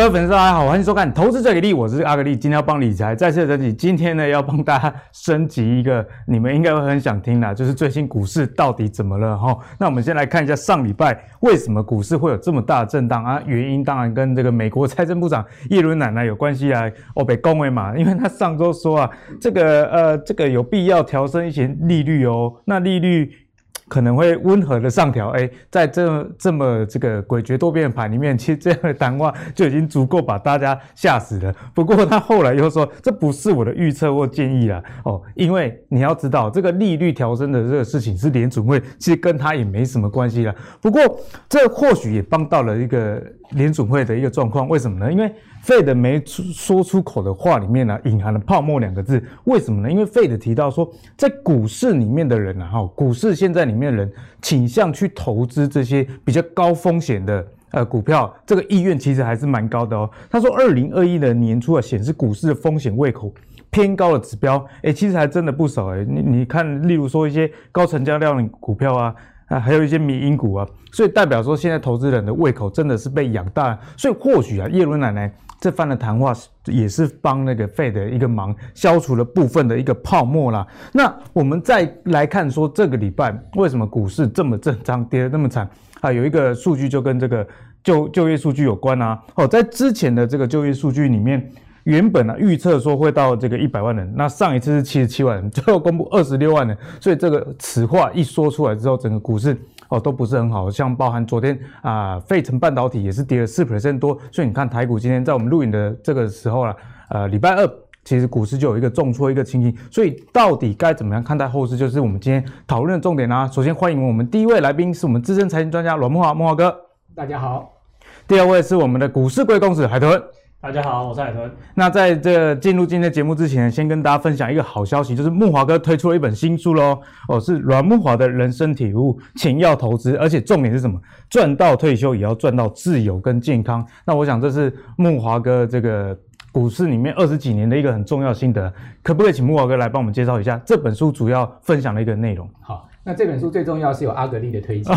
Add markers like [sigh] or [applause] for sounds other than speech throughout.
各位粉丝大家好，欢迎收看《投资最给力》，我是阿格力，今天要帮理财再次升级。今天呢，要帮大家升级一个你们应该会很想听的，就是最新股市到底怎么了哈？那我们先来看一下上礼拜为什么股市会有这么大的震荡啊？原因当然跟这个美国财政部长耶伦奶奶有关系啊。哦，被恭维嘛，因为他上周说啊，这个呃，这个有必要调升一些利率哦，那利率。可能会温和的上调，哎，在这这么这个诡谲多变的盘里面，其实这样的谈话就已经足够把大家吓死了。不过他后来又说，这不是我的预测或建议啦，哦，因为你要知道，这个利率调升的这个事情是联准会，其实跟他也没什么关系啦。不过这或许也帮到了一个联准会的一个状况，为什么呢？因为 Fed 没出说出口的话里面呢、啊，隐含了泡沫两个字。为什么呢？因为 Fed 提到说，在股市里面的人啊，哈，股市现在里面的人倾向去投资这些比较高风险的呃股票，这个意愿其实还是蛮高的哦。他说，二零二一的年初啊，显示股市的风险胃口偏高的指标，诶，其实还真的不少诶。你你看，例如说一些高成交量的股票啊。啊，还有一些民营股啊，所以代表说现在投资人的胃口真的是被养大，所以或许啊，耶伦奶奶这番的谈话也是帮那个 Fed 的一个忙，消除了部分的一个泡沫啦。那我们再来看说这个礼拜为什么股市这么震荡，跌得那么惨啊？有一个数据就跟这个就就业数据有关啊。哦，在之前的这个就业数据里面。原本呢、啊、预测说会到这个一百万人，那上一次是七十七万人，最后公布二十六万人，所以这个此话一说出来之后，整个股市哦都不是很好，像包含昨天啊，费城半导体也是跌了四 percent 多，所以你看台股今天在我们录影的这个时候啊，呃礼拜二其实股市就有一个重挫一个情形，所以到底该怎么样看待后市，就是我们今天讨论的重点啦、啊。首先欢迎我们第一位来宾是我们资深财经专家阮慕驊，慕驊哥，大家好。第二位是我们的股市贵公子海豚。大家好，我是海豚。那在这进入今天的节目之前，先跟大家分享一个好消息，就是木华哥推出了一本新书喽。哦，是阮木华的人生体悟，请要投资，而且重点是什么？赚到退休也要赚到自由跟健康。那我想这是木华哥这个股市里面二十几年的一个很重要心得，可不可以请木华哥来帮我们介绍一下这本书主要分享的一个内容？好。那这本书最重要是有阿格力的推荐，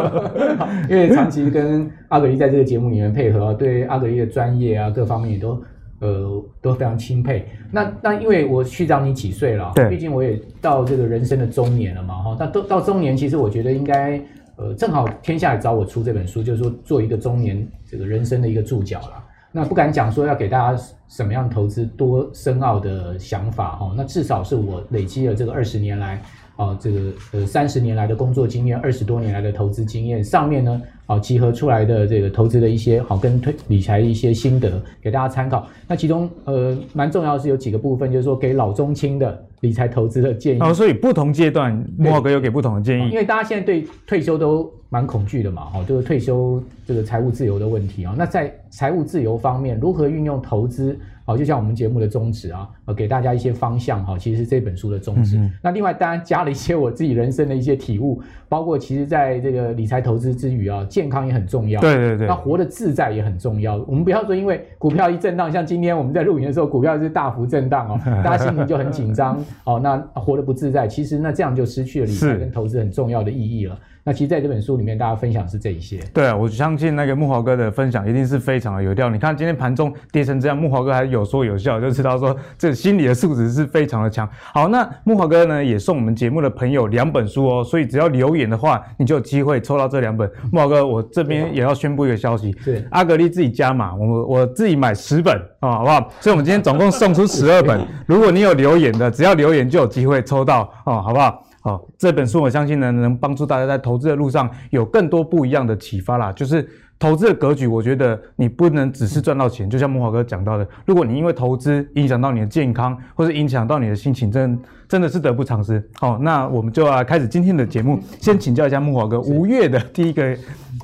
[laughs] 因为长期跟阿格力在这个节目里面配合，对阿格力的专业啊各方面也都呃都非常钦佩。那那因为我去长你几岁了？对，毕竟我也到这个人生的中年了嘛哈。那都到中年，其实我觉得应该呃正好天下来找我出这本书，就是说做一个中年这个人生的一个注脚了。那不敢讲说要给大家什么样投资多深奥的想法哈。那至少是我累积了这个二十年来。啊，这个呃三十年来的工作经验，二十多年来的投资经验，上面呢，啊集合出来的这个投资的一些好跟推理财的一些心得，给大家参考。那其中呃蛮重要的是有几个部分，就是说给老中青的理财投资的建议。哦，所以不同阶段，慕驊哥有给不同的建议。因为大家现在对退休都蛮恐惧的嘛，哈，就是退休这个财务自由的问题啊。那在财务自由方面，如何运用投资？好，就像我们节目的宗旨啊，呃，给大家一些方向哈，其实是这本书的宗旨。嗯、那另外当然加了一些我自己人生的一些体悟，包括其实在这个理财投资之余啊，健康也很重要。对对对。那活得自在也很重要。我们不要说因为股票一震荡，像今天我们在录影的时候，股票是大幅震荡哦，[laughs] 大家心情就很紧张哦，那活得不自在，其实那这样就失去了理财跟投资很重要的意义了。那其实在这本书里面，大家分享是这一些。对啊，我相信那个木华哥的分享一定是非常的有料。你看今天盘中跌成这样，木华哥还有说有笑，就知道说这心理的素质是非常的强。好，那木华哥呢也送我们节目的朋友两本书哦，所以只要留言的话，你就有机会抽到这两本。木华哥，我这边也要宣布一个消息，是阿格力自己加码，我我自己买十本啊，好不好？所以我们今天总共送出十二本，如果你有留言的，只要留言就有机会抽到哦，好不好？好，这本书我相信呢，能帮助大家在投资的路上有更多不一样的启发啦。就是投资的格局，我觉得你不能只是赚到钱，就像木华哥讲到的，如果你因为投资影响到你的健康，或者影响到你的心情，真真的是得不偿失。好，那我们就要开始今天的节目，先请教一下木华哥，五月的第一个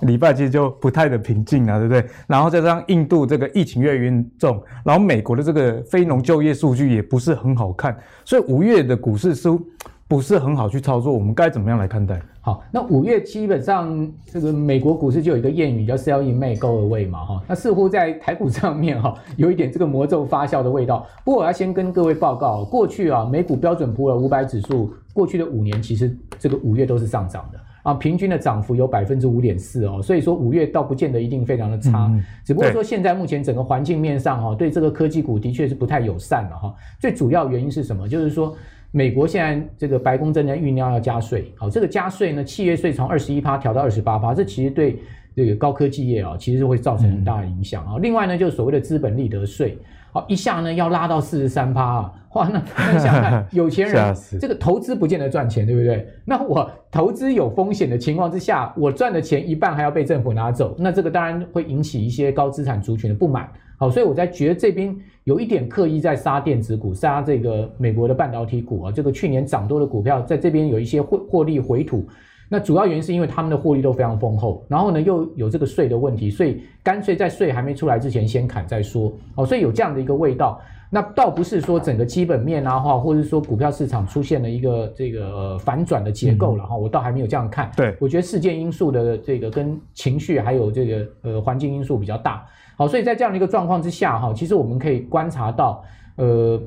礼拜其实就不太的平静啊，对不对？然后再加上印度这个疫情越来越重，然后美国的这个非农就业数据也不是很好看，所以五月的股市是。不是很好去操作，我们该怎么样来看待？好，那五月基本上这个美国股市就有一个谚语叫 “sell in May, go away” 嘛，哈，那似乎在台股上面哈 [laughs] 有一点这个魔咒发酵的味道。不过我要先跟各位报告，过去啊美股标准普尔五百指数过去的五年其实这个五月都是上涨的。啊，平均的涨幅有百分之五点四哦，所以说五月倒不见得一定非常的差，嗯、只不过说现在目前整个环境面上哈，对这个科技股的确是不太友善了哈。最主要原因是什么？就是说美国现在这个白宫正在酝酿要加税，好，这个加税呢，企业税从二十一趴调到二十八趴，这其实对这个高科技业啊，其实是会造成很大的影响啊。另外呢，就是所谓的资本利得税。好，一下呢要拉到四十三趴啊！哇，那想想看，有钱人 [laughs] 这个投资不见得赚钱，对不对？那我投资有风险的情况之下，我赚的钱一半还要被政府拿走，那这个当然会引起一些高资产族群的不满。好，所以我在觉得这边有一点刻意在杀电子股，杀这个美国的半导体股啊，这个去年涨多的股票，在这边有一些获获利回吐。那主要原因是因为他们的获利都非常丰厚，然后呢又有这个税的问题，所以干脆在税还没出来之前先砍再说哦，所以有这样的一个味道。那倒不是说整个基本面啊，或或者说股票市场出现了一个这个、呃、反转的结构了哈，我倒还没有这样看。对，我觉得事件因素的这个跟情绪还有这个呃环境因素比较大。好，所以在这样的一个状况之下哈，其实我们可以观察到呃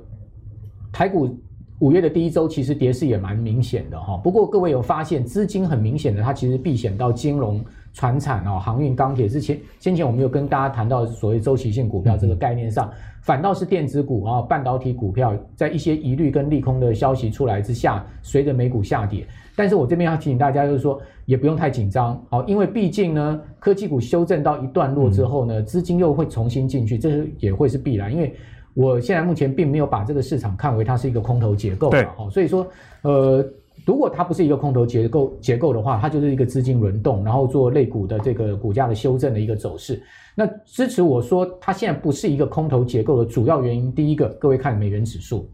台股。五月的第一周其实跌势也蛮明显的哈，不过各位有发现资金很明显的，它其实避险到金融、传产哦、航运、钢铁之前，先前我们有跟大家谈到所谓周期性股票这个概念上，反倒是电子股啊、半导体股票，在一些疑虑跟利空的消息出来之下，随着美股下跌。但是我这边要提醒大家，就是说也不用太紧张哦，因为毕竟呢，科技股修正到一段落之后呢，资金又会重新进去，这是也会是必然，因为。我现在目前并没有把这个市场看为它是一个空头结构，对，所以说，呃，如果它不是一个空头结构结构的话，它就是一个资金轮动，然后做类股的这个股价的修正的一个走势。那支持我说它现在不是一个空头结构的主要原因，第一个，各位看美元指数，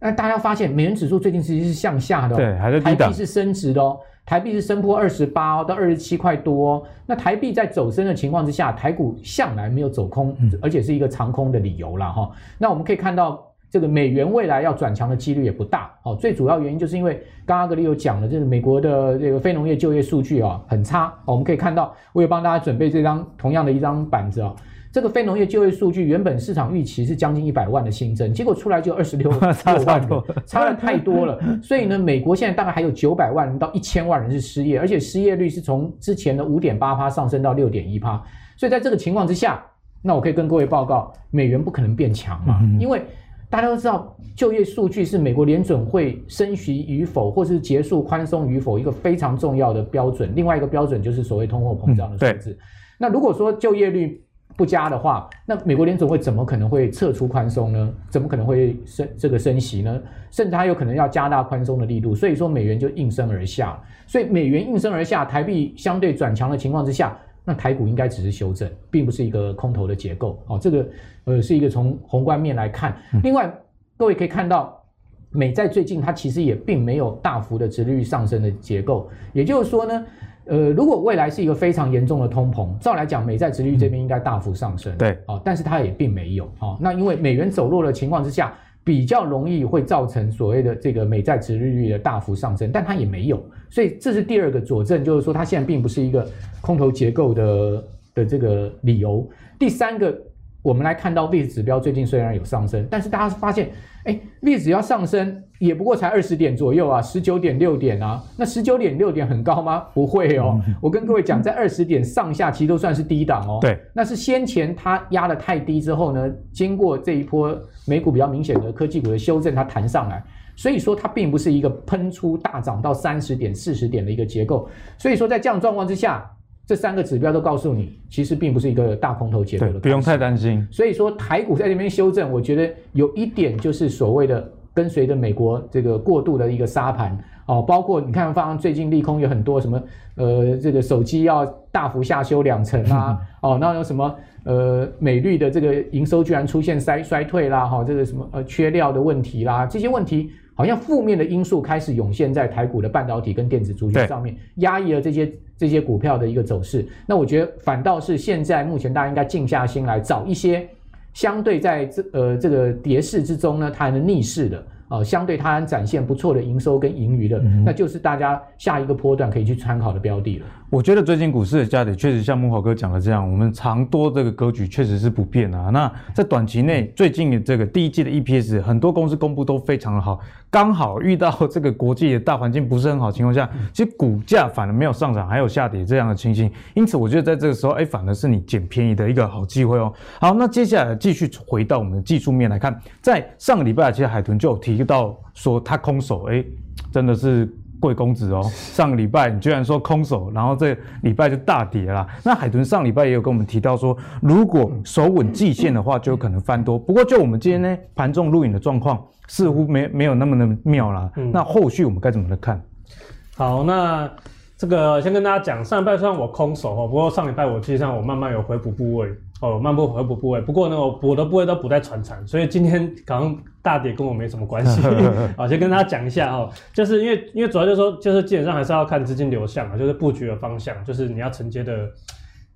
那大家发现美元指数最近其实是向下的，对，还是低档，台币是升值的哦。台币是升破二十八到二十七块多，那台币在走升的情况之下，台股向来没有走空，而且是一个长空的理由了哈。那我们可以看到，这个美元未来要转强的几率也不大哦。最主要原因就是因为刚刚阿格里有讲了，就是美国的这个非农业就业数据啊很差。我们可以看到，我也帮大家准备这张同样的一张板子啊。这个非农业就业数据原本市场预期是将近一百万的新增，结果出来就二十六 [laughs] 万，差的太多了。所以呢，美国现在大概还有九百万人到一千万人是失业，而且失业率是从之前的五点八趴上升到六点一趴。所以在这个情况之下，那我可以跟各位报告，美元不可能变强嘛，因为大家都知道，就业数据是美国联准会升息与否，或是结束宽松与否一个非常重要的标准。另外一个标准就是所谓通货膨胀的数字。那如果说就业率不加的话，那美国联总会怎么可能会撤出宽松呢？怎么可能会升这个升息呢？甚至它有可能要加大宽松的力度，所以说美元就应声而下。所以美元应声而下，台币相对转强的情况之下，那台股应该只是修正，并不是一个空头的结构。哦，这个呃是一个从宏观面来看。另外，各位可以看到，美债最近它其实也并没有大幅的殖利率上升的结构，也就是说呢。呃，如果未来是一个非常严重的通膨，照来讲，美债殖利率这边应该大幅上升，对，哦，但是它也并没有，哦，那因为美元走弱的情况之下，比较容易会造成所谓的这个美债殖利率的大幅上升，但它也没有，所以这是第二个佐证，就是说它现在并不是一个空头结构的的这个理由。第三个，我们来看到 VIX 指标最近虽然有上升，但是大家发现。哎，VIX 要上升，也不过才二十点左右啊，十九点六点啊。那十九点六点很高吗？不会哦。我跟各位讲，在二十点上下，其实都算是低档哦。对，那是先前它压得太低之后呢，经过这一波美股比较明显的科技股的修正，它弹上来。所以说，它并不是一个喷出大涨到三十点、四十点的一个结构。所以说，在这样状况之下。这三个指标都告诉你，其实并不是一个大空头结构的，不用太担心。所以说台股在这边修正，我觉得有一点就是所谓的跟随着美国这个过度的一个沙盘哦，包括你看，方最近利空有很多什么呃，这个手机要大幅下修两成啊，[laughs] 哦，那有什么呃美绿的这个营收居然出现衰衰退啦，哈、哦，这个什么呃缺料的问题啦，这些问题好像负面的因素开始涌现在台股的半导体跟电子族群上面，压抑了这些。这些股票的一个走势，那我觉得反倒是现在目前大家应该静下心来找一些相对在这呃这个跌势之中呢，它还能逆势的啊、呃，相对它能展现不错的营收跟盈余的，嗯、那就是大家下一个波段可以去参考的标的了。我觉得最近股市的价跌确实像木华哥讲的这样，我们长多这个格局确实是不变啊。那在短期内，最近的这个第一季的 EPS，很多公司公布都非常的好，刚好遇到这个国际的大环境不是很好的情况下，其实股价反而没有上涨，还有下跌这样的情形。因此，我觉得在这个时候，哎，反而是你捡便宜的一个好机会哦。好，那接下来继续回到我们的技术面来看，在上个礼拜，其实海豚就有提到说他空手，哎，真的是。贵公子哦，上个礼拜你居然说空手，然后这礼拜就大跌了。那海豚上礼拜也有跟我们提到说，如果守稳季线的话，就有可能翻多。不过就我们今天呢盘中录影的状况，似乎没没有那么的妙啦。那后续我们该怎么来看？好，那。这个先跟大家讲，上礼拜虽然我空手哦，不过上礼拜我实际上我慢慢有回补部位哦，慢慢回补部位。不过呢，我补的部位都补在船产，所以今天可能大跌跟我没什么关系。[laughs] 好，先跟大家讲一下哦，就是因为因为主要就是说，就是基本上还是要看资金流向啊，就是布局的方向，就是你要承接的。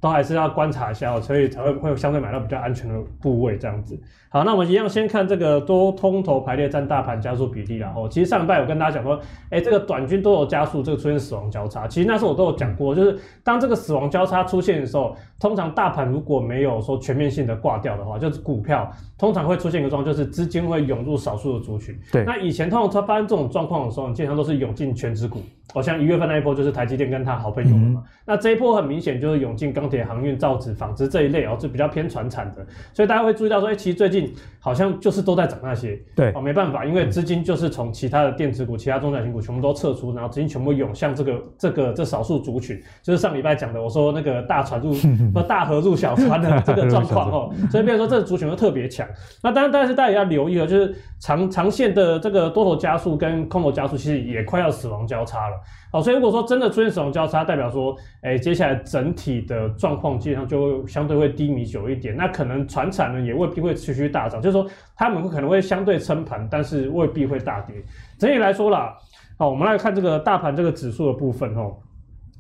都还是要观察一下哦，所以才会会相对买到比较安全的部位这样子。好，那我们一样先看这个多空头排列占大盘加速比例啦。哦，其实上礼拜有跟大家讲说，哎，这个短均多头加速，这个出现死亡交叉。其实那时候我都有讲过，就是当这个死亡交叉出现的时候，通常大盘如果没有说全面性的挂掉的话，就是股票通常会出现一个状况，就是资金会涌入少数的族群。对。那以前通常它发生这种状况的时候，基本上都是涌进全值股。好像一月份那一波就是台积电跟他好朋友嘛。嗯、那这一波很明显就是涌进钢铁、航运、造纸、纺织这一类哦，是比较偏传产的。所以大家会注意到说，哎，其实最近好像就是都在涨那些。对，哦，没办法，因为资金就是从其他的电子股、其他中小型股全部都撤出，然后资金全部涌向这个这个这少数族群，就是上礼拜讲的，我说那个大船入 [laughs] 不大河入小船的这个状况哦。所以变成说这个族群会特别强。那当然，但是大家也要留意了，就是长长线的这个多头加速跟空头加速，其实也快要死亡交叉了。好，所以如果说真的出现死亡交叉，代表说，哎、接下来整体的状况基本上就会相对会低迷久一点。那可能船产呢也未必会持续大涨，就是说他们可能会相对撑盘，但是未必会大跌。整体来说啦，好，我们来看这个大盘这个指数的部分哦，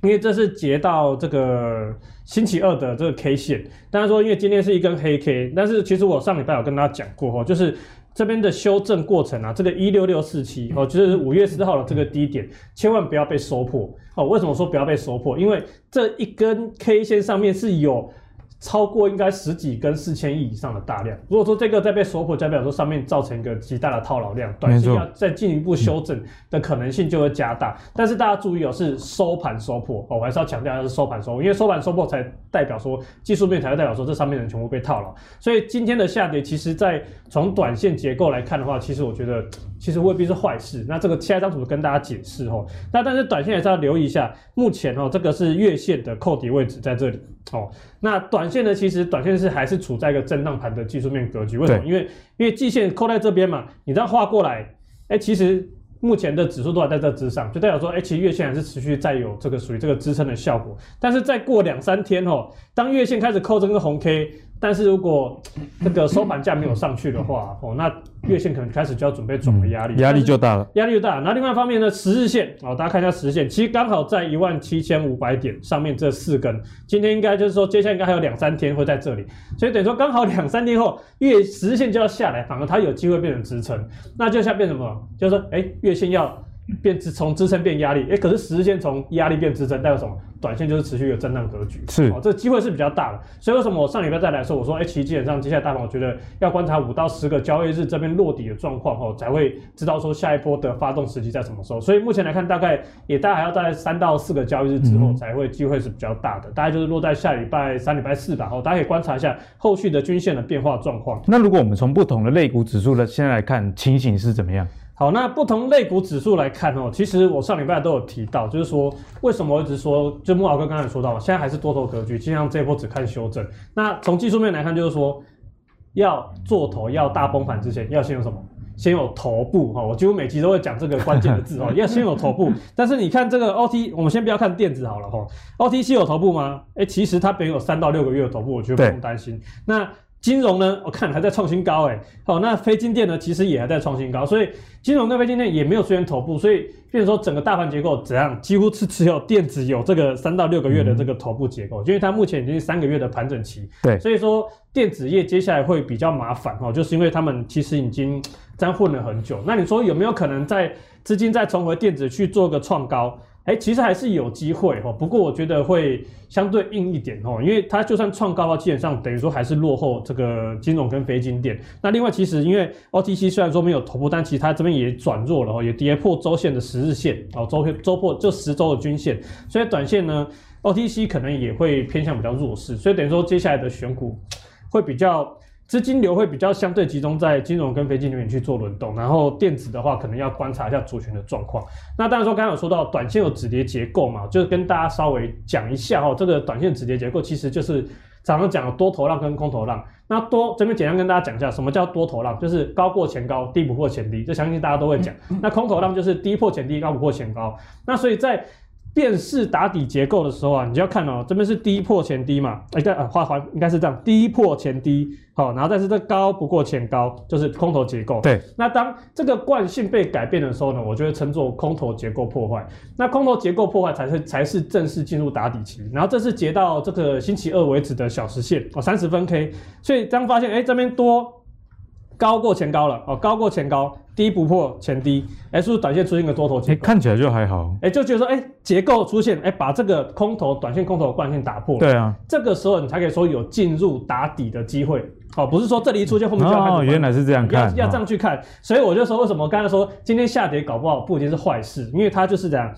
因为这是截到这个星期二的这个 K 线。当然说，因为今天是一根黑 K，但是其实我上礼拜有跟大家讲过哦，就是。这边的修正过程啊，这个一六六四七哦，就是五月十号的这个低点，千万不要被收破哦。为什么说不要被收破？因为这一根 K 线上面是有。超过应该十几根四千亿以上的大量，如果说这个再被收破，代表说上面造成一个极大的套牢量，短期要再进一步修正的可能性就会加大。但是大家注意哦，是收盘收破哦，我还是要强调是收盘收破，因为收盘收破才代表说技术面才会代表说这上面的人全部被套牢。所以今天的下跌，其实在从短线结构来看的话，其实我觉得其实未必是坏事。那这个下一张图跟大家解释哦，那但是短线还是要留意一下，目前哦这个是月线的扣底位置在这里哦，那短。线呢其实短线是还是处在一个震荡盘的技术面格局，为什么？因为因为季线扣在这边嘛，你这样画过来，哎，其实目前的指数都还在这之上，就代表说，哎，其实月线还是持续在有这个属于这个支撑的效果。但是再过两三天哦，当月线开始扣这个红 K。但是如果这个收盘价没有上去的话，哦，那月线可能开始就要准备转为压力，压力就大了，压力就大。那另外一方面呢，十日线哦，大家看一下十日线，其实刚好在一万七千五百点上面这四根，今天应该就是说，接下来应该还有两三天会在这里，所以等于说刚好两三天后，月十日线就要下来，反而它有机会变成支撑，那就像变什么？就是说，哎，月线要。变支从支撑变压力，哎、欸，可是十日线从压力变支撑，代表什么？短线就是持续的震荡格局，是哦，这个机会是比较大的。所以为什么我上礼拜再来说，我说，哎、欸，其实基本上接下来大盘，我觉得要观察五到十个交易日这边落底的状况后，才会知道说下一波的发动时机在什么时候。所以目前来看，大概也大概还要在三到四个交易日之后，才会机会是比较大的，嗯、大概就是落在下礼拜三、礼拜四吧。哦，大家可以观察一下后续的均线的变化状况。那如果我们从不同的类股指数的现在来看，情形是怎么样？好，那不同类股指数来看哦，其实我上礼拜都有提到，就是说为什么我一直说，就木老哥刚才说到，现在还是多头格局，尽量这一波只看修正。那从技术面来看，就是说要做头要大崩盘之前，要先有什么？先有头部哈，我几乎每集都会讲这个关键的字哦，[laughs] 要先有头部。但是你看这个 OT，我们先不要看电子好了哈，OTC 有头部吗？哎，其实它本有三到六个月的头部，我觉得不用担心。那金融呢，我看还在创新高诶，好，那非金电呢，其实也还在创新高，所以金融跟非金电也没有出现头部，所以变成说整个大盘结构怎样，几乎是只有电子有这个三到六个月的这个头部结构，因为它目前已经是三个月的盘整期，对，所以说电子业接下来会比较麻烦哦，就是因为他们其实已经这样混了很久，那你说有没有可能在资金再重回电子去做个创高？哎，其实还是有机会哈，不过我觉得会相对硬一点哦，因为它就算创高了，基本上等于说还是落后这个金融跟非金电。那另外，其实因为 OTC 虽然说没有头部，但其实它这边也转弱了哦，也跌破周线的十日线哦，周周破就十周的均线，所以短线呢，OTC 可能也会偏向比较弱势，所以等于说接下来的选股会比较。资金流会比较相对集中在金融跟非金里面去做轮动，然后电子的话可能要观察一下族群的状况。那当然说刚刚有说到短线有止跌结构嘛，就是跟大家稍微讲一下哦，这个短线止跌结构其实就是早上讲的多头浪跟空头浪。那多这边简单跟大家讲一下，什么叫多头浪？就是高过前高，低不破前低，这相信大家都会讲。那空头浪就是低破前低，高不破前高。那所以在辨识打底结构的时候啊，你就要看哦，这边是低破前低嘛，哎，对，画环应该是这样，低破前低，好，然后但是这高不过前高，就是空头结构。对，那当这个惯性被改变的时候呢，我就会称作空头结构破坏。那空头结构破坏才是才是正式进入打底期。然后这是截到这个星期二为止的小时线哦，三十分 K。所以当发现哎，这边多高过前高了哦，高过前高。低不破前低，哎、欸，是不是短线出现个多头结构？欸、看起来就还好。哎、欸，就觉得说，哎、欸，结构出现，哎、欸，把这个空头、短线空头的惯性打破了。对啊，这个时候你才可以说有进入打底的机会。哦，不是说这里一出现后面就要看。哦，原来是这样看，要要这样去看。所以我就说，为什么刚才说今天下跌搞不好不一定是坏事，因为它就是这样。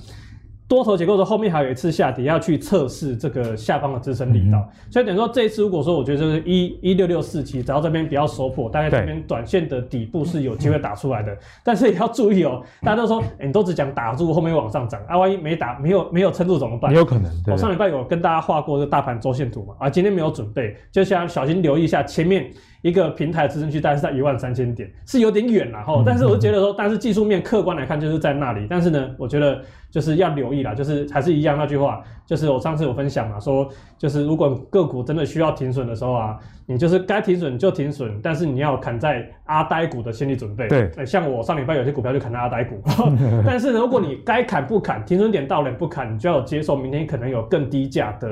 多头结构的后面还有一次下跌，要去测试这个下方的支撑力道，嗯、所以等于说这一次如果说我觉得就是一一六六四七，只要这边不要收破，大概这边短线的底部是有机会打出来的，但是也要注意哦，大家都说、欸、你都只讲打住后面往上涨，啊万一没打没有没有撑住怎么办？也有可能。我上礼拜有跟大家画过这个大盘周线图嘛，啊今天没有准备，就想小心留意一下前面。一个平台支撑区大概是在一万三千点，是有点远了哈。但是我就觉得说，但是技术面客观来看就是在那里。但是呢，我觉得就是要留意啦，就是还是一样那句话，就是我上次有分享嘛，说就是如果个股真的需要停损的时候啊，你就是该停损就停损，但是你要砍在阿呆股的心理准备。对，像我上礼拜有些股票就砍在阿呆股，[laughs] [laughs] 但是呢，如果你该砍不砍，停损点到了不砍，你就要接受明天可能有更低价的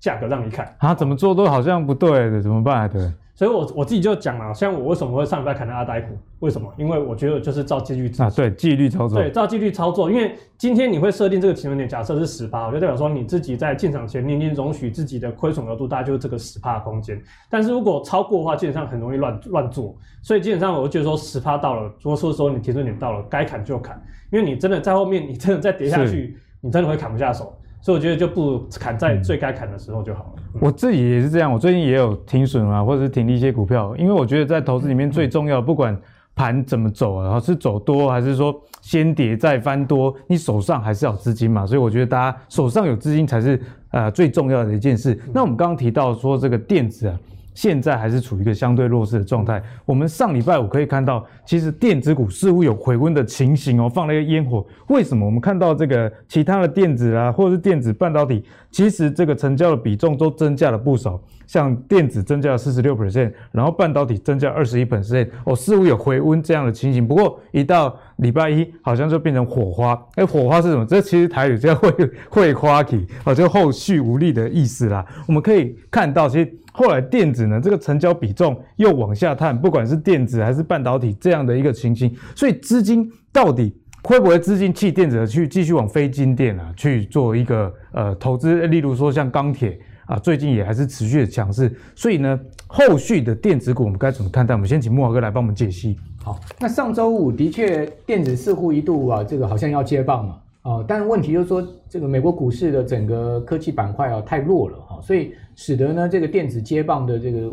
价格让你砍。啊，怎么做都好像不对的，怎么办？对。所以我，我我自己就讲了，像我为什么会上礼拜砍到阿呆股？为什么？因为我觉得就是照纪律啊，对，纪律操作，对，照纪律操作。因为今天你会设定这个停损点，假设是十趴，就代表说你自己在进场前，你已经容许自己的亏损额度大概就是这个十趴的空间。但是如果超过的话，基本上很容易乱乱做。所以基本上，我就觉得说十趴到了，如果说说你停损点到了，该砍就砍，因为你真的在后面，你真的再跌下去，你真的会砍不下手。所以我觉得就不砍在最该砍的时候就好了。我自己也是这样，我最近也有停损啊，或者是停了一些股票，因为我觉得在投资里面最重要，不管盘怎么走啊，是走多还是说先跌再翻多，你手上还是要资金嘛。所以我觉得大家手上有资金才是呃最重要的一件事。那我们刚刚提到说这个电子啊。现在还是处于一个相对弱势的状态。我们上礼拜五可以看到，其实电子股似乎有回温的情形哦，放了一个烟火。为什么？我们看到这个其他的电子啊，或者是电子半导体，其实这个成交的比重都增加了不少。像电子增加了四十六 percent，然后半导体增加二十一 percent，哦，似乎有回温这样的情形。不过一到礼拜一，好像就变成火花。哎，火花是什么？这其实台语叫会 [laughs] 会花体，哦，就后续无力的意思啦。我们可以看到，其实。后来电子呢，这个成交比重又往下探，不管是电子还是半导体这样的一个情形，所以资金到底会不会资金弃电子去继续往非金电啊去做一个呃投资？例如说像钢铁啊，最近也还是持续的强势，所以呢，后续的电子股我们该怎么看待？我们先请木华哥来帮我们解析。好，那上周五的确电子似乎一度啊，这个好像要接棒嘛。啊，但问题就是说，这个美国股市的整个科技板块啊太弱了哈，所以使得呢这个电子接棒的这个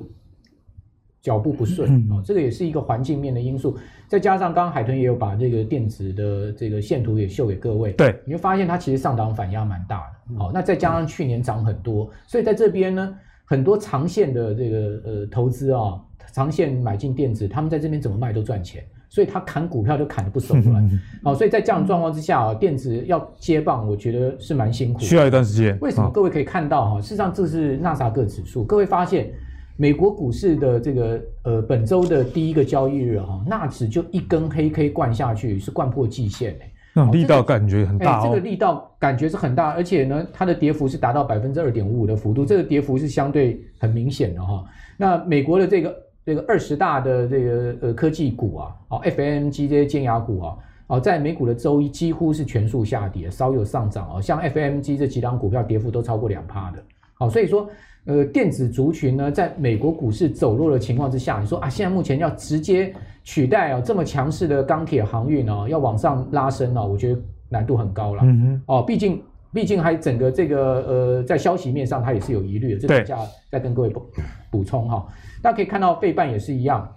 脚步不顺啊，这个也是一个环境面的因素。再加上刚刚海豚也有把这个电子的这个线图也秀给各位，对，你会发现它其实上档反压蛮大的。好，那再加上去年涨很多，所以在这边呢，很多长线的这个呃投资啊，长线买进电子，他们在这边怎么卖都赚钱。所以他砍股票就砍得不手软，好，所以在这样的状况之下啊，电子要接棒，我觉得是蛮辛苦的，需要一段时间。为什么？各位可以看到哈，事实上这是纳斯达克指数，各位发现美国股市的这个呃本周的第一个交易日哈，纳指就一根黑 K 灌下去，是灌破季线哎，那种力道感觉很大哦，这个力道感觉是很大，而且呢，它的跌幅是达到百分之二点五五的幅度，这个跌幅是相对很明显的哈。那美国的这个。这个二十大的这个呃科技股啊，哦，FAMG 这些尖牙股啊，哦，在美股的周一几乎是全数下跌，稍有上涨哦。像 FMG 这几档股票跌幅都超过两趴的。好，所以说，呃，电子族群呢，在美国股市走弱的情况之下，你说啊，现在目前要直接取代哦这么强势的钢铁航运哦，要往上拉升哦，我觉得难度很高了。嗯哼，哦，毕竟。毕竟还整个这个呃，在消息面上它也是有疑虑的，这等下再跟各位补补充哈。大家可以看到费半也是一样，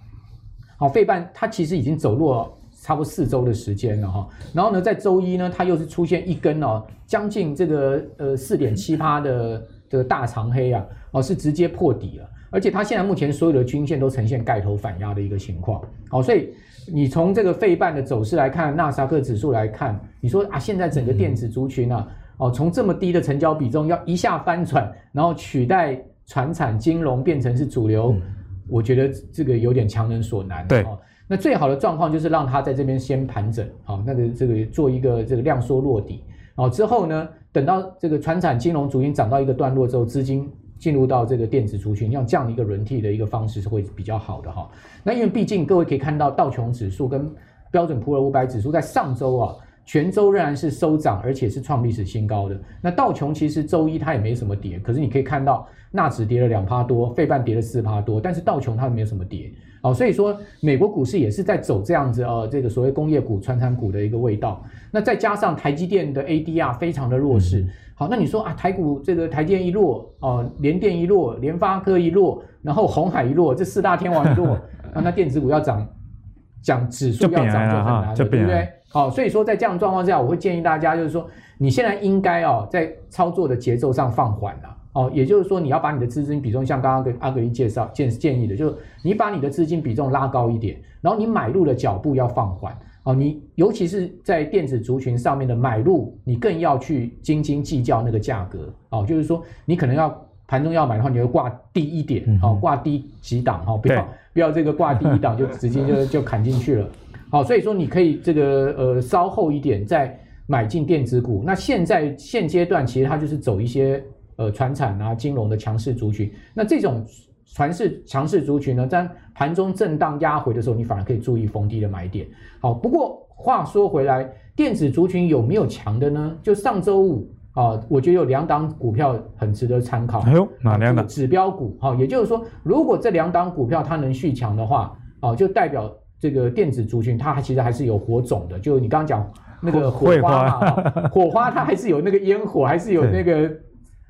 好，费半它其实已经走弱差不多四周的时间了哈。然后呢，在周一呢，它又是出现一根哦，将近这个呃四点七八的这个大长黑啊，哦是直接破底了，而且它现在目前所有的均线都呈现盖头反压的一个情况。好，所以你从这个费半的走势来看，纳斯达克指数来看，你说啊，现在整个电子族群啊。哦，从这么低的成交比重，要一下翻转，然后取代传产金融变成是主流，嗯、我觉得这个有点强人所难。对，哦，那最好的状况就是让它在这边先盘整，好，哦，那个这个做一个这个量缩落底，哦，之后呢，等到这个船产金融主因涨到一个段落之后，资金进入到这个电子族群，像这样的一个轮替的一个方式是会比较好的哈，那因为毕竟各位可以看到道琼指数跟标准普尔五百指数在上周啊。全周仍然是收涨，而且是创历史新高的。那道琼其实周一它也没什么跌，可是你可以看到纳指跌了两趴多，费半跌了四趴多，但是道琼它没有什么跌哦。所以说美国股市也是在走这样子呃，这个所谓工业股、传产股的一个味道。那再加上台积电的 ADR 非常的弱势，好，那你说啊，台股这个台积电一落哦，联电一落，联发科一落，然后红海一落，这四大天王一落，[laughs] 啊，那电子股要涨，讲指数要涨就很难了，对不对？好，所以说在这样的状况下，我会建议大家，就是说你现在应该哦，在操作的节奏上放缓了哦，也就是说你要把你的资金比重，像刚刚跟阿格力介绍建建议的，就是你把你的资金比重拉高一点，然后你买入的脚步要放缓哦，你尤其是在电子族群上面的买入，你更要去斤斤计较那个价格哦，就是说你可能要盘中要买的话，你就挂低一点，哦，挂低几档哦，不要不要这个挂低一档 [laughs] 就直接就就砍进去了。好，所以说你可以这个呃稍后一点再买进电子股。那现在现阶段其实它就是走一些呃传产啊金融的强势族群。那这种传势强势族群呢，在盘中震荡压回的时候，你反而可以注意逢低的买点。好，不过话说回来，电子族群有没有强的呢？就上周五啊，我觉得有两档股票很值得参考。哎呦，哪两档？指标股。好，也就是说，如果这两档股票它能续强的话，啊，就代表。这个电子族群，它其实还是有火种的。就你刚刚讲那个火花嘛，花 [laughs] 火花它还是有那个烟火，还是有那个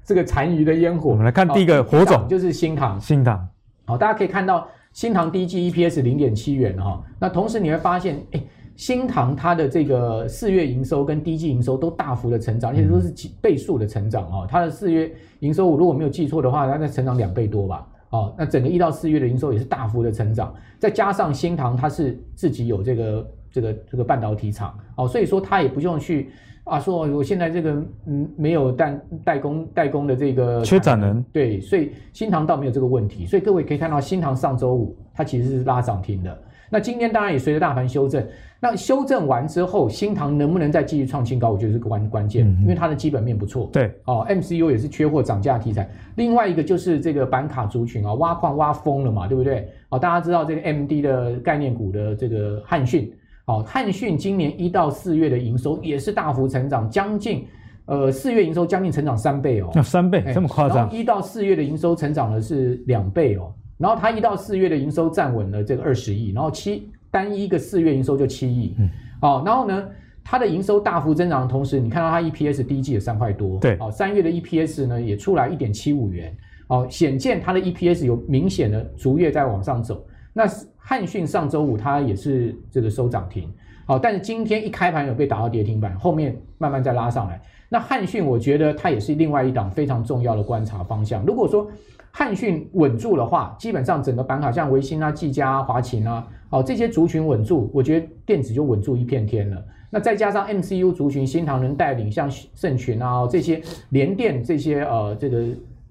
这个残余的烟火。我们来看第一个火种，就是新塘。新塘，好，大家可以看到新唐第一季 EPS 零点七元哈。那同时你会发现，哎，新塘它的这个四月营收跟第一季营收都大幅的成长，而且都是几倍数的成长哦。它的四月营收，我如果没有记错的话，它在成长两倍多吧。哦，那整个一到四月的营收也是大幅的成长，再加上新唐它是自己有这个这个这个半导体厂，哦，所以说它也不用去啊说我现在这个嗯没有代代工代工的这个缺产能，对，所以新塘倒没有这个问题，所以各位可以看到新塘上周五它其实是拉涨停的。那今天当然也随着大盘修正，那修正完之后，新塘能不能再继续创新高？我觉得是个关关键，因为它的基本面不错。对，哦，MCU 也是缺货涨价题材。另外一个就是这个板卡族群啊，挖矿挖疯了嘛，对不对？哦，大家知道这个 MD 的概念股的这个汉讯，哦，汉讯今年一到四月的营收也是大幅成长，将近呃四月营收将近成长三倍哦，那三倍这么夸张？一到四月的营收成长的是两倍哦。然后它一到四月的营收站稳了这个二十亿，然后七单一个四月营收就七亿，嗯，哦，然后呢，它的营收大幅增长的同时，你看到它 EPS 第一季也三块多，对，哦，三月的 EPS 呢也出来一点七五元，哦，显见它的 EPS 有明显的逐月在往上走。那汉讯上周五它也是这个收涨停，好，但是今天一开盘有被打到跌停板，后面慢慢再拉上来。那汉讯我觉得它也是另外一档非常重要的观察方向。如果说汉讯稳住的话，基本上整个板卡像维新啊、技嘉啊、华擎啊，哦这些族群稳住，我觉得电子就稳住一片天了。那再加上 MCU 族群，新唐人带领，像盛群啊这些联电这些呃这个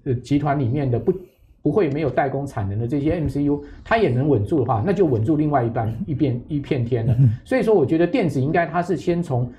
呃集团里面的不不会没有代工产能的这些 MCU，它也能稳住的话，那就稳住另外一半一片一片天了。所以说，我觉得电子应该它是先从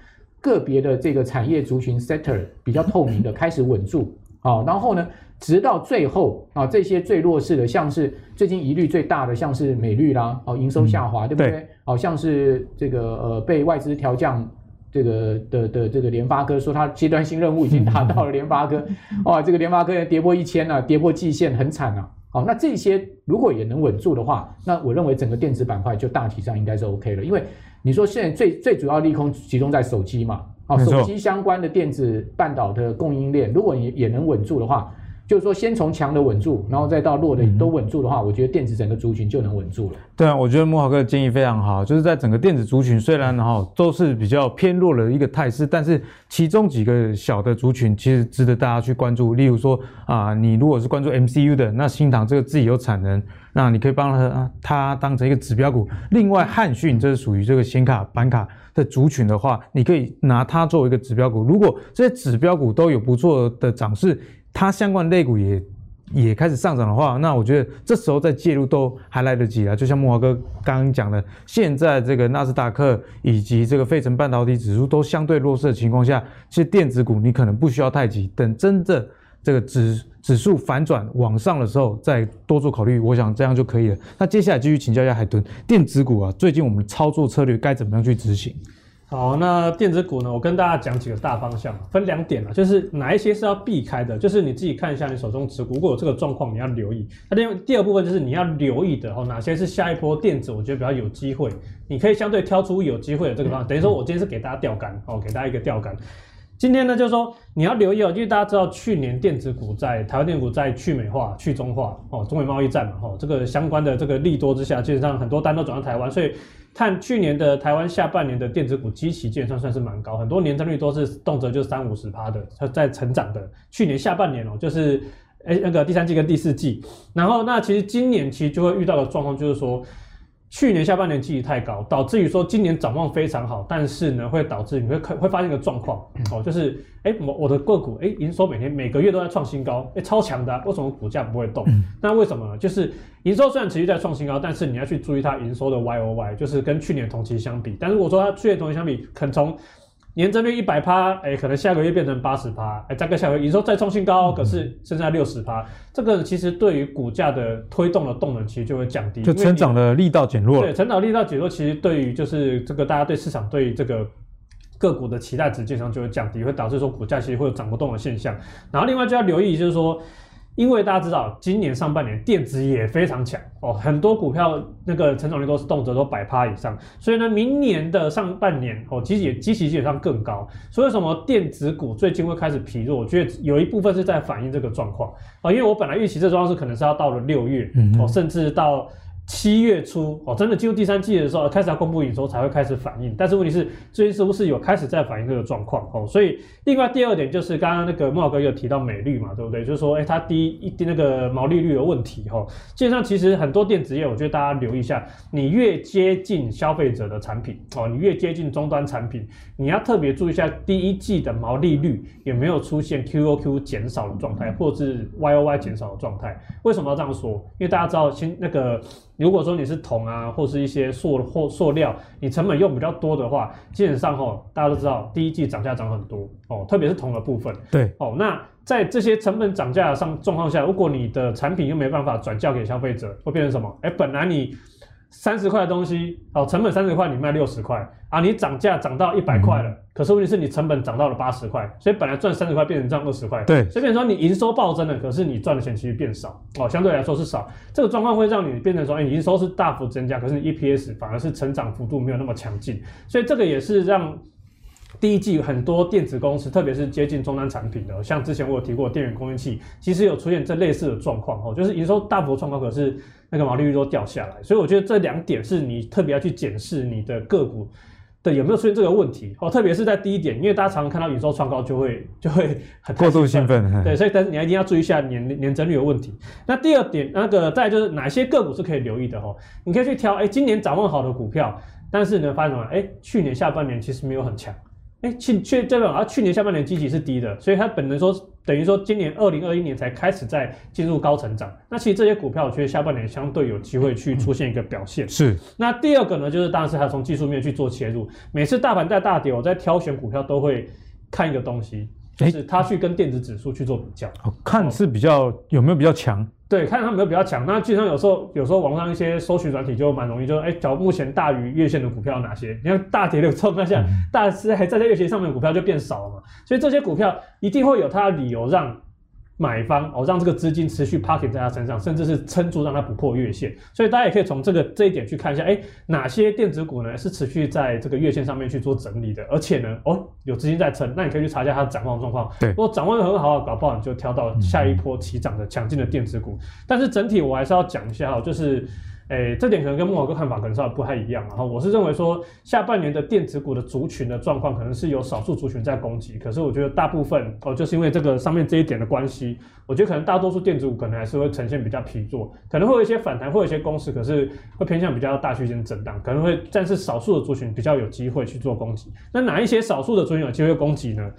个别的这个产业族群 sector 比较透明的开始稳住。好，然后呢，直到最后啊，这些最弱势的，像是最近疑虑最大的，像是美绿啦，哦，营收下滑，嗯、对不对？好对像是这个呃被外资调降这个的的这个联发科，说它阶段性任务已经达到了联发科，[laughs] 哦，这个联发科跌破一千了，跌破季线很惨啊。好，那这些如果也能稳住的话，那我认为整个电子板块就大体上应该是 OK 了，因为你说现在最最主要利空集中在手机嘛，好，手机相关的电子半导的供应链，如果也也能稳住的话。就是说，先从强的稳住，然后再到弱的都稳住的话，嗯、我觉得电子整个族群就能稳住了。对啊，我觉得摩豪哥的建议非常好，就是在整个电子族群虽然哈都是比较偏弱的一个态势，但是其中几个小的族群其实值得大家去关注。例如说啊，你如果是关注 MCU 的，那新唐这个自己有产能，那你可以帮他它当成一个指标股。另外，汉讯这是属于这个显卡板卡的族群的话，你可以拿它作为一个指标股。如果这些指标股都有不错的涨势，它相关类股也也开始上涨的话，那我觉得这时候再介入都还来得及啊。就像木华哥刚刚讲的，现在这个纳斯达克以及这个费城半导体指数都相对弱势的情况下，其实电子股你可能不需要太急，等真正这个指指数反转往上的时候再多做考虑，我想这样就可以了。那接下来继续请教一下海豚，电子股啊，最近我们操作策略该怎么样去执行？好，那电子股呢？我跟大家讲几个大方向，分两点啊，就是哪一些是要避开的，就是你自己看一下你手中持股，如果有这个状况，你要留意。那第第二部分就是你要留意的哦，哪些是下一波电子，我觉得比较有机会，你可以相对挑出有机会的这个方向。等于说我今天是给大家钓竿哦，给大家一个钓竿。今天呢，就是说你要留意哦，因为大家知道去年电子股在台湾电子股在去美化、去中化哦，中美贸易战嘛，哦，这个相关的这个利多之下，基本上很多单都转到台湾，所以。看去年的台湾下半年的电子股基期基本算是蛮高，很多年增率都是动辄就三五十趴的，它在成长的。去年下半年哦，就是哎那个第三季跟第四季，然后那其实今年其实就会遇到的状况就是说。去年下半年基期太高，导致于说今年展望非常好，但是呢，会导致你会会发现一个状况哦，就是哎，我我的个股哎，营收每天每个月都在创新高，哎，超强的，为什么股价不会动？那为什么呢？就是营收虽然持续在创新高，但是你要去注意它营收的 Y O Y，就是跟去年同期相比。但是我说它去年同期相比，可能从年增率一百趴，哎，可能下个月变成八十趴，哎，再个下个月营收再创新高，可是剩下六十趴，这个其实对于股价的推动的动能其实就会降低，就成长的力道减弱了。对，成长力道减弱，其实对于就是这个大家对市场对于这个个股的期待值基本上就会降低，会导致说股价其实会有涨不动的现象。然后另外就要留意，就是说。因为大家知道，今年上半年电子也非常强哦，很多股票那个成长率都是动辄都百趴以上，所以呢，明年的上半年哦，其实也基期基本上更高。所以为什么电子股最近会开始疲弱？我觉得有一部分是在反映这个状况啊，因为我本来预期这状况是可能是要到了六月哦，甚至到。七月初哦，真的进入第三季的时候，开始要公布营收才会开始反应。但是问题是，最近是不是有开始在反映这个状况哦？所以，另外第二点就是刚刚那个慕驊哥有提到美绿嘛，对不对？就是说，哎，它第一一那个毛利率的问题哈。基本上，其实很多电子业，我觉得大家留意一下，你越接近消费者的产品哦，你越接近终端产品，你要特别注意一下第一季的毛利率有没有出现 QOQ 减少的状态，或者是 YOY 减少的状态。为什么要这样说？因为大家知道，先那个。如果说你是铜啊，或是一些塑或塑料，你成本用比较多的话，基本上哦，大家都知道第一季涨价涨很多哦，特别是铜的部分。对哦，那在这些成本涨价上状况下，如果你的产品又没办法转嫁给消费者，会变成什么？哎，本来你。三十块的东西，哦，成本三十块，你卖六十块啊，你涨价涨到一百块了，嗯、可是问题是你成本涨到了八十块，所以本来赚三十块变成赚二十块，对，所以变成说你营收暴增了，可是你赚的钱其实变少，哦，相对来说是少，这个状况会让你变成说，哎，营收是大幅增加，可是你 EPS 反而是成长幅度没有那么强劲，所以这个也是让。第一季很多电子公司，特别是接近终端产品的，像之前我有提过电源供应器，其实有出现这类似的状况哦，就是营收大幅创高，可是那个毛利率都掉下来。所以我觉得这两点是你特别要去检视你的个股的有没有出现这个问题哦，特别是在第一点，因为大家常常看到营收创高就会就会很过度兴奋，对，所以但是你一定要注意一下年年增率的问题。那第二点，那个再就是哪些个股是可以留意的哦，你可以去挑，哎，今年展望好的股票，但是呢，发现什么？哎，去年下半年其实没有很强。哎，去去这个啊，去年下半年基期是低的，所以它本能说等于说今年二零二一年才开始在进入高成长。那其实这些股票，我觉得下半年相对有机会去出现一个表现。是。那第二个呢，就是当然是还从技术面去做切入。每次大盘在大跌，我在挑选股票都会看一个东西，就是他去跟电子指数去做比较，欸、看是比较有没有比较强？对，看它有没有比较强。那基本上有时候有时候网上一些搜寻软体就蛮容易就，就哎，找目前大于月线的股票有哪些？你看大跌的状态下，嗯、大是还站在月线上面的股票就变少了嘛，所以这些股票一定会有它的理由让。买方哦，让这个资金持续 parking 在他身上，甚至是撑住让他不破月线，所以大家也可以从这个这一点去看一下，哎，哪些电子股呢是持续在这个月线上面去做整理的，而且呢，哦，有资金在撑，那你可以去查一下它的展望状况。对，如果展望的很好，搞不好你就挑到下一波起涨的强劲的电子股。但是整体我还是要讲一下哈，就是。诶，这点可能跟慕驊哥看法可能稍微不太一样。然后我是认为说，下半年的电子股的族群的状况，可能是有少数族群在攻击。可是我觉得大部分哦，就是因为这个上面这一点的关系，我觉得可能大多数电子股可能还是会呈现比较疲弱，可能会有一些反弹，会有一些攻势，可是会偏向比较大区间震荡，可能会但是少数的族群比较有机会去做攻击。那哪一些少数的族群有机会攻击呢？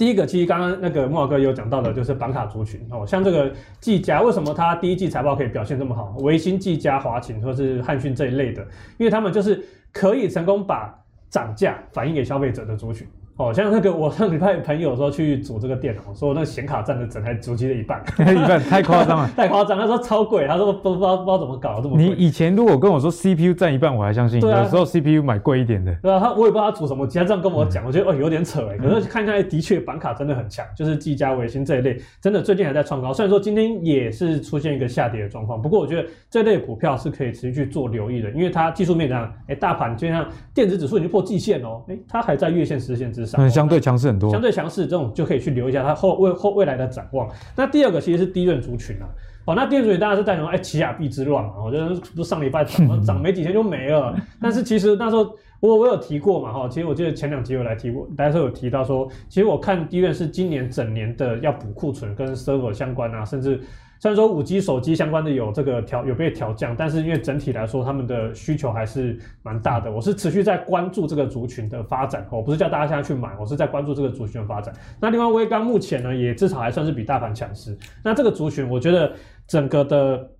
第一个，其实刚刚那个莫老哥有讲到的，就是板卡族群哦，像这个技嘉，为什么它第一季财报可以表现这么好？微星、技嘉、华擎或是汉讯这一类的，因为他们就是可以成功把涨价反映给消费者的族群。哦，像那个 [laughs] 我上礼拜朋友说去组这个电脑，说那个显卡占了整台主机的一半，[laughs] 一半太夸张了，[laughs] 太夸张。他说超贵，他说不不知道不知道怎么搞这么贵。你以前如果跟我说 CPU 占一半，我还相信。有时候 CPU 买贵一点的。对啊，他我也不知道他组什么机，他这样跟我讲，我觉得哦有点扯哎。可是看一下，的确板卡真的很强，就是技嘉、微星这一类，真的最近还在创高。虽然说今天也是出现一个下跌的状况，不过我觉得这类股票是可以持续去做留意的，因为它技术面上，哎，大盘就像电子指数已经破季线哦，哎，它还在月线、十线之上，相对强势很多。相对强势，这种就可以去留一下它后未后未来的展望。那第二个其实是低润族群啊，哦，那低润族群当然是代表哎奇亚币之乱嘛，我觉得不是上礼拜涨 [laughs] 涨没几天就没了。但是其实那时候我我有提过嘛，哈，其实我记得前两集有来提过，大家都有提到说，其实我看低润是今年整年的要补库存跟 server 相关啊，甚至。虽然说五 G 手机相关的有这个调有被调降，但是因为整体来说，他们的需求还是蛮大的。我是持续在关注这个族群的发展，我不是叫大家现在去买，我是在关注这个族群的发展。那另外威刚目前呢，也至少还算是比大盘强势。那这个族群，我觉得整个的。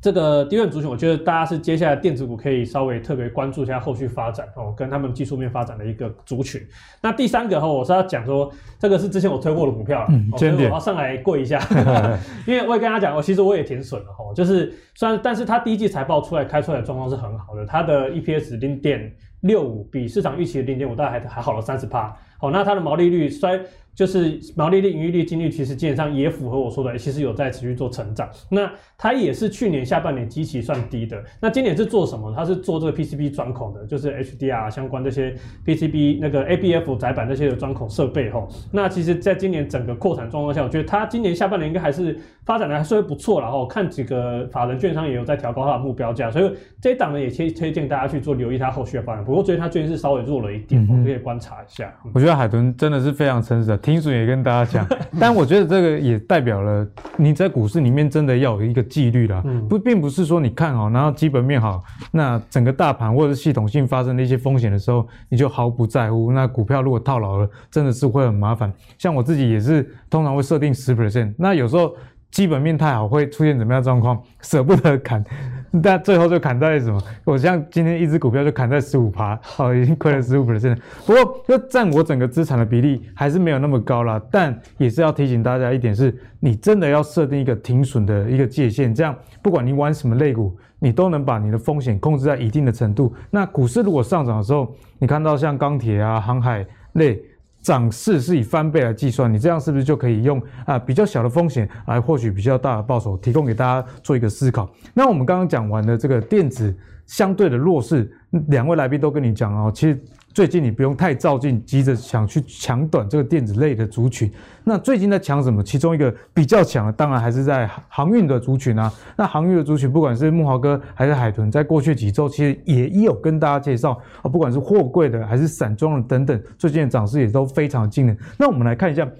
这个低润族群，我觉得大家是接下来电子股可以稍微特别关注一下后续发展哦，跟他们技术面发展的一个族群。那第三个哈，我是要讲说，这个是之前我推过的股票了，嗯，所以我要上来跪一下，[laughs] 因为我也跟他讲，我其实我也挺损的哈，就是虽然，但是它第一季财报出来开出来的状况是很好的，它的 EPS 零点六五比市场预期的零点五大概还还好了三十趴，好，那它的毛利率衰。就是毛利率、盈利率、净利率，其实基本上也符合我说的，其实有在持续做成长。那它也是去年下半年极其算低的。那今年是做什么？它是做这个 PCB 转孔的，就是 HDR 相关这些 PCB 那个 ABF 载板这些的钻孔设备吼。那其实在今年整个扩产状况下，我觉得它今年下半年应该还是发展的还是会不错。然后看几个法人券商也有在调高它的目标价，所以这一档呢也推推荐大家去做留意它后续的发展。不过最近它最近是稍微弱了一点，我们可以观察一下。我觉得海豚真的是非常诚实的。停损也跟大家讲，[laughs] 但我觉得这个也代表了你在股市里面真的要有一个纪律啦。不，并不是说你看好，然后基本面好，那整个大盘或者是系统性发生的一些风险的时候，你就毫不在乎。那股票如果套牢了，真的是会很麻烦。像我自己也是，通常会设定十 percent，那有时候基本面太好，会出现怎么样状况，舍不得砍。但最后就砍在什么？我像今天一只股票就砍在十五趴，好，已经亏了十五 percent。不过，就占我整个资产的比例还是没有那么高啦。但也是要提醒大家一点是，你真的要设定一个停损的一个界限，这样不管你玩什么类股，你都能把你的风险控制在一定的程度。那股市如果上涨的时候，你看到像钢铁啊、航海类。涨势是以翻倍来计算，你这样是不是就可以用啊比较小的风险来获取比较大的报酬？提供给大家做一个思考。那我们刚刚讲完的这个电子相对的弱势，两位来宾都跟你讲哦，其实。最近你不用太躁进，急着想去抢短这个电子类的族群。那最近在抢什么？其中一个比较强的，当然还是在航运的族群啊。那航运的族群，不管是木华哥还是海豚，在过去几周其实也有跟大家介绍啊，不管是货柜的还是散装的等等，最近的涨势也都非常惊人。那我们来看一下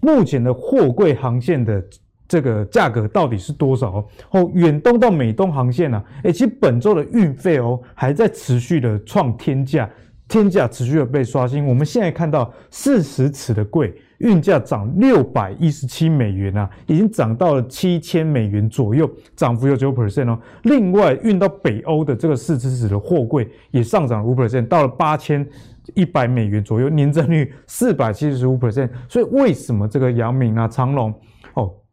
目前的货柜航线的这个价格到底是多少哦？哦，远东到美东航线啊，诶，其实本周的运费哦还在持续的创天价。天价持续的被刷新，我们现在看到四十尺的柜运价涨六百一十七美元啊，已经涨到了七千美元左右，涨幅有九 percent 哦。另外，运到北欧的这个四十尺的货柜也上涨五 percent，到了八千一百美元左右，年增率四百七十五 percent。所以为什么这个阳明啊、长荣哦，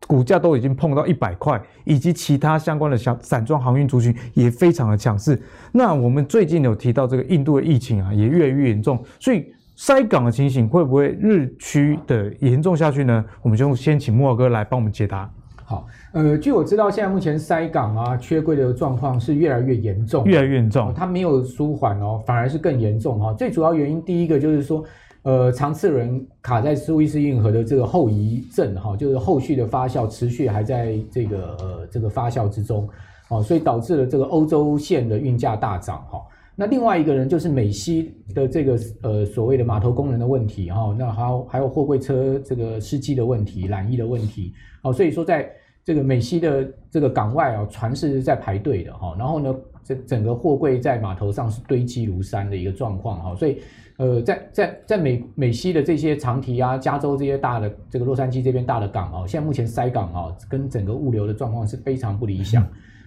股价都已经碰到一百块，以及其他相关的小散装航运族群也非常的强势。那我们最近有提到这个印度的疫情啊，也越来越严重，所以塞港的情形会不会日趋的严重下去呢？我们就先请慕驊哥来帮我们解答。好，呃，据我知道，现在目前塞港啊、缺柜的状况是越来越严重，越来越严重，哦，它没有舒缓哦，反而是更严重哈，哦。最主要原因，第一个就是说，呃，长次轮卡在苏伊士运河的这个后遗症哈，就是后续的发酵持续还在这个呃这个发酵之中，哦，所以导致了这个欧洲线的运价大涨哈，哦。那另外一个人就是美西的这个呃所谓的码头工人的问题哈，哦，那还有还有货柜车这个司机的问题、染疫的问题，哦，所以说在这个美西的这个港外啊，船是在排队的哈，然后呢，这整个货柜在码头上是堆积如山的一个状况哈，所以呃，在在在美美西的这些长堤啊，加州这些大的这个洛杉矶这边大的港啊，现在目前塞港啊，跟整个物流的状况是非常不理想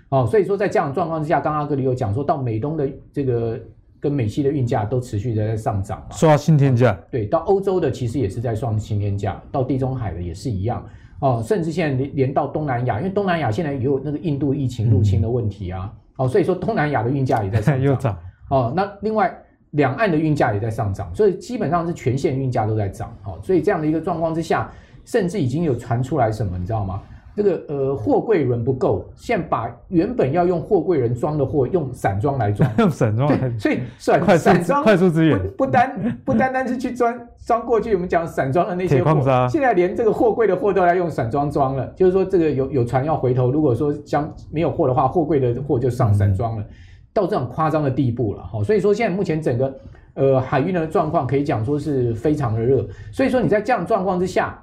哦，所以说在这样的状况之下，刚刚阿格里有讲说到美东的这个跟美西的运价都持续在上涨，刷新天价，对，到欧洲的其实也是在创新天价，到地中海的也是一样。哦，甚至现在连连到东南亚，因为东南亚现在也有那个印度疫情入侵的问题啊，嗯、哦，所以说东南亚的运价也在 [laughs] 上涨。哦，那另外两岸的运价也在上涨，所以基本上是全线运价都在涨。哦，所以这样的一个状况之下，甚至已经有传出来什么，你知道吗？这个呃货柜轮不够，现在把原本要用货柜轮装的货用散装来装，用散装来，所以散散装快速支援不单不单单是去装装过去我们讲散装的那些货，现在连这个货柜的货都要用散装装了。就是说这个有有船要回头，如果说将没有货的话，货柜的货就上散装了，嗯、到这种夸张的地步了哈。所以说现在目前整个呃海运的状况可以讲说是非常的热，所以说你在这样状况之下。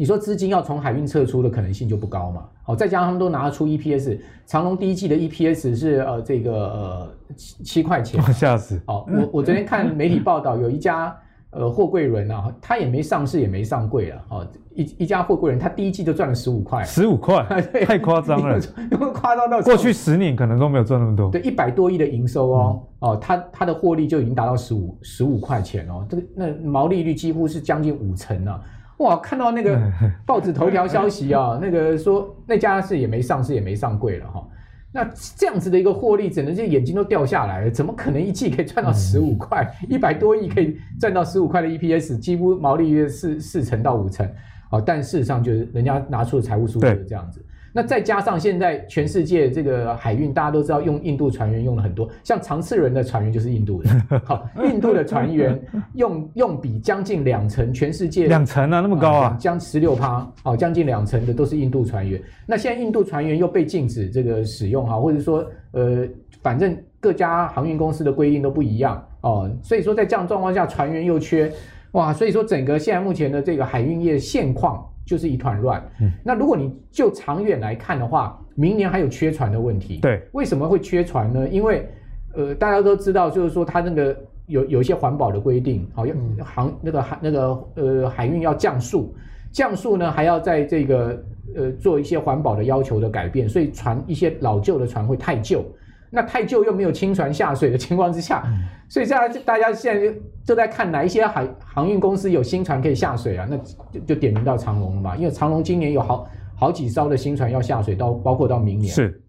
你说资金要从海运撤出的可能性就不高嘛？好，再加上他们都拿得出 EPS，长隆第一季的 EPS 是呃这个呃七七块钱，吓死！好，我我昨天看媒体报道，有一家呃货柜轮啊，它也没上市也没上柜了，哦，一一家货柜轮，他第一季就赚了十五块，十五块，[laughs] 太夸张了，[laughs] 夸张到过去十年可能都没有赚那么多，对，一百多亿的营收哦，嗯、哦，它它的获利就已经达到十五十五块钱哦，这个那毛利率几乎是将近五成了。哇，看到那个报纸头条消息啊，那个说那家是也没上市也没上柜了哈，那这样子的一个获利，整个就眼睛都掉下来了，怎么可能一季可以赚到十五块，一百多亿可以赚到十五块的 EPS，几乎毛利约四四成到五成，哦，但事实上就是人家拿出的财务数据是这样子。那再加上现在全世界这个海运，大家都知道用印度船员用了很多，像长次轮的船员就是印度的。好，印度的船员用用比将近两成，全世界两成啊，那么高啊，将十六趴，哦，将近两成的都是印度船员。那现在印度船员又被禁止这个使用哈，或者说呃，反正各家航运公司的规定都不一样哦，所以说在这样状况下，船员又缺，哇，所以说整个现在目前的这个海运业现况。就是一团乱。嗯，那如果你就长远来看的话，明年还有缺船的问题。对，为什么会缺船呢？因为呃，大家都知道，就是说它那个有有一些环保的规定，好，要航那个海那个呃海运要降速，降速呢还要在这个呃做一些环保的要求的改变，所以船一些老旧的船会太旧。那太旧又没有清船下水的情况之下，嗯、所以现在大家现在就就在看哪一些海航运公司有新船可以下水啊？那就就点名到长龙了嘛，因为长龙今年有好好几艘的新船要下水，到包括到明年是，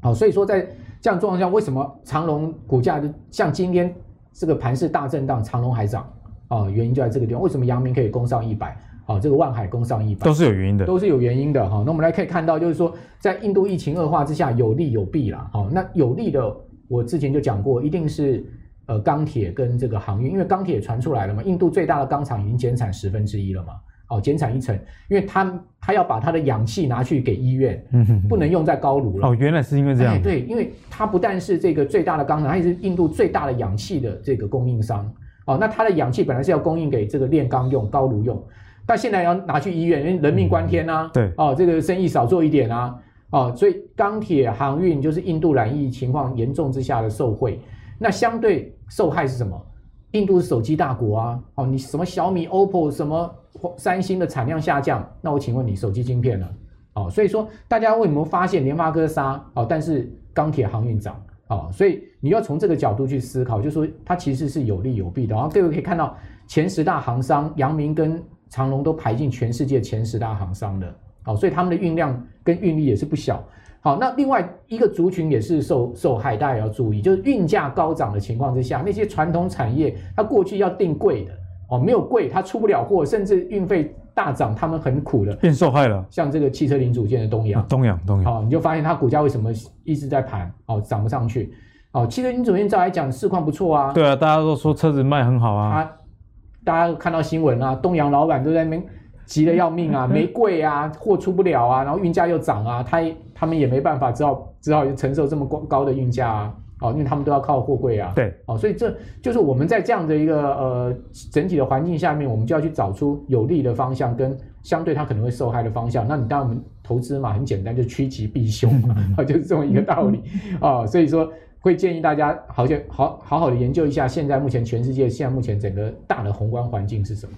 好，所以说在这样状况下，为什么长龙股价就像今天这个盘势大震荡，长龙还涨啊？原因就在这个地方。为什么阳明可以攻上一百？好，这个万海攻上一百，都是有原因的，都是有原因的哈。那我们来可以看到，就是说，在印度疫情恶化之下，有利有弊啦。好，那有利的，我之前就讲过，一定是呃钢铁跟这个航运，因为钢铁传出来了嘛，印度最大的钢厂已经减产十分之一了嘛。哦，减产一成，因为他他要把他的氧气拿去给医院，不能用在高炉了。哦，原来是因为这样。哎，对，因为它不但是这个最大的钢厂，它也是印度最大的氧气的这个供应商。哦，那它的氧气本来是要供应给这个炼钢用、高炉用。但现在要拿去医院，因为人命关天啊！对哦，这个生意少做一点啊！哦，所以钢铁航运就是印度染疫情况严重之下的受惠。那相对受害是什么？印度是手机大国啊！哦，你什么小米、OPPO、什么三星的产量下降，那我请问你手机晶片呢？哦，所以说大家为什么发现联发科杀？哦，但是钢铁航运涨？哦，所以你要从这个角度去思考，就是说它其实是有利有弊的。然后各位可以看到，前十大行商，阳明跟长隆都排进全世界前十大行商的，好，所以他们的运量跟运力也是不小。好，那另外一个族群也是受受害，大家也要注意，就是运价高涨的情况之下，那些传统产业它过去要订贵的哦，没有贵它出不了货，甚至运费大涨，他们很苦的，变受害了。像这个汽车零组件的东阳，东阳东阳，好，你就发现它股价为什么一直在盘哦，涨不上去。哦，汽车零组件照来讲市况不错啊，对啊，大家都说车子卖很好啊，大家看到新闻啊，东阳老板都在那边。急得要命啊，没柜啊，货出不了啊，然后运价又涨啊，他他们也没办法，只好只好承受这么高高的运价啊，哦，因为他们都要靠货柜啊，对，哦，所以这就是我们在这样的一个呃整体的环境下面，我们就要去找出有利的方向跟相对它可能会受害的方向。那你当然我们投资嘛，很简单，就趋吉避凶嘛，[laughs] 就是这么一个道理啊。所以说会建议大家好像好好好的研究一下，现在目前全世界现在目前整个大的宏观环境是什么。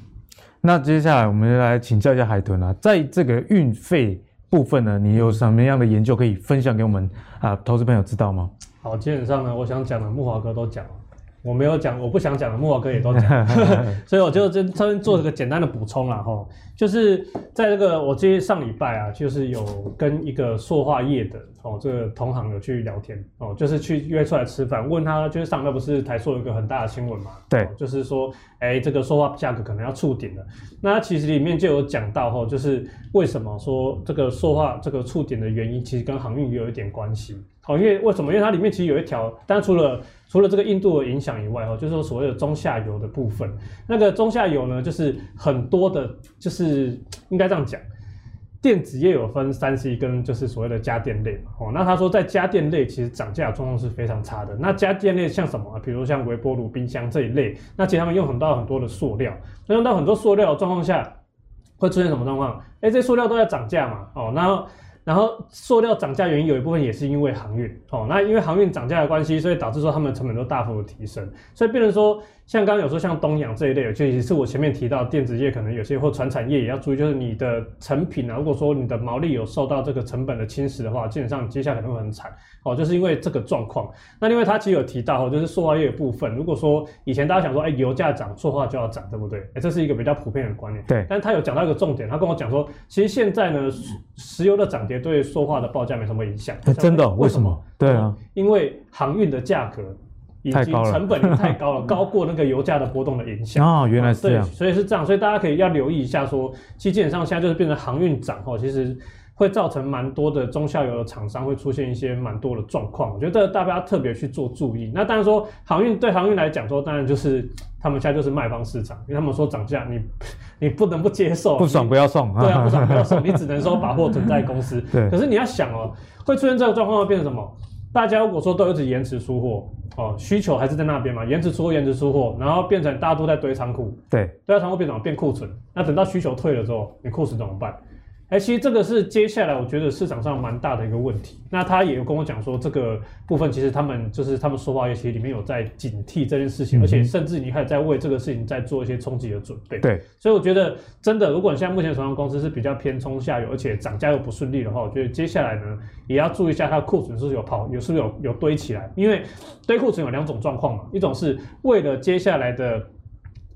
那接下来我们来请教一下海豚啊，在这个运费部分呢，你有什么样的研究可以分享给我们啊投资朋友知道吗？好，基本上呢，我想讲的木华哥都讲了。我没有讲，我不想讲的，慕驊哥也都讲，[laughs] 所以我就这这边做这个简单的补充啦哈，就是在这个我记得上礼拜啊，就是有跟一个塑化业的哦，这个同行有去聊天哦，就是去约出来吃饭，问他就是上个不是台塑有一个很大的新闻嘛，对，就是说哎这个塑化价格可能要触顶了，那其实里面就有讲到哈，就是为什么说这个塑化这个触顶的原因，其实跟航运也有一点关系。好，因为为什么？因为它里面其实有一条，但除了除了这个印度的影响以外，哈，就是说所谓的中下游的部分。那个中下游呢，就是很多的，就是应该这样讲，电子业有分三 C 跟就是所谓的家电类嘛。哦，那他说在家电类其实涨价状况是非常差的。那家电类像什么？比如像微波炉、冰箱这一类，那其实他们用很多很多的塑料，那用到很多塑料的状况下，会出现什么状况？哎，这些塑料都在涨价嘛。哦，然后。然后塑料涨价原因有一部分也是因为航运哦，那因为航运涨价的关系，所以导致说他们成本都大幅的提升，所以变成说像刚刚有说像东阳这一类，就也是我前面提到电子业可能有些或传产业也要注意，就是你的成品啊，如果说你的毛利有受到这个成本的侵蚀的话，基本上接下来可能会很惨哦，就是因为这个状况。那另外他其实有提到哦，就是塑化业的部分，如果说以前大家想说，哎，油价涨，塑化就要涨，对不对？哎，这是一个比较普遍的观念。对。但是他有讲到一个重点，他跟我讲说，其实现在呢，石油的涨跌。也对塑化的报价没什么影响。欸，真的？为什么？对啊，因为航运的价格以及成本太高了，[laughs] 高过那个油价的波动的影响。哦，原来是这样。对，所以是这样，所以大家可以要留意一下，说其，基本上现在就是变成航运涨哦，其实会造成蛮多的中下游的厂商会出现一些蛮多的状况。我觉得大家特别去做注意。那当然说航运对航运来讲说，当然就是。他们现在就是卖方市场，因为他们说涨价，你你不能不接受，不爽不要送，对啊，[laughs] 不爽不要送，你只能说把货存在公司。对，可是你要想哦，会出现这个状况会变成什么？大家如果说都一直延迟出货，哦，需求还是在那边嘛，延迟出货，延迟出货，然后变成大家都在堆仓库，对，堆仓库变成变库存，那等到需求退了之后，你库存怎么办？哎，其实这个是接下来我觉得市场上蛮大的一个问题。那他也有跟我讲说，这个部分其实他们就是他们说话，其实里面有在警惕这件事情，嗯、而且甚至你还在为这个事情在做一些冲击的准备。对，所以我觉得真的，如果你现在目前手上公司是比较偏冲下游，而且涨价又不顺利的话，我觉得接下来呢，也要注意一下它的库存是不是有跑，有是不是有有堆起来？因为堆库存有两种状况嘛，一种是为了接下来的。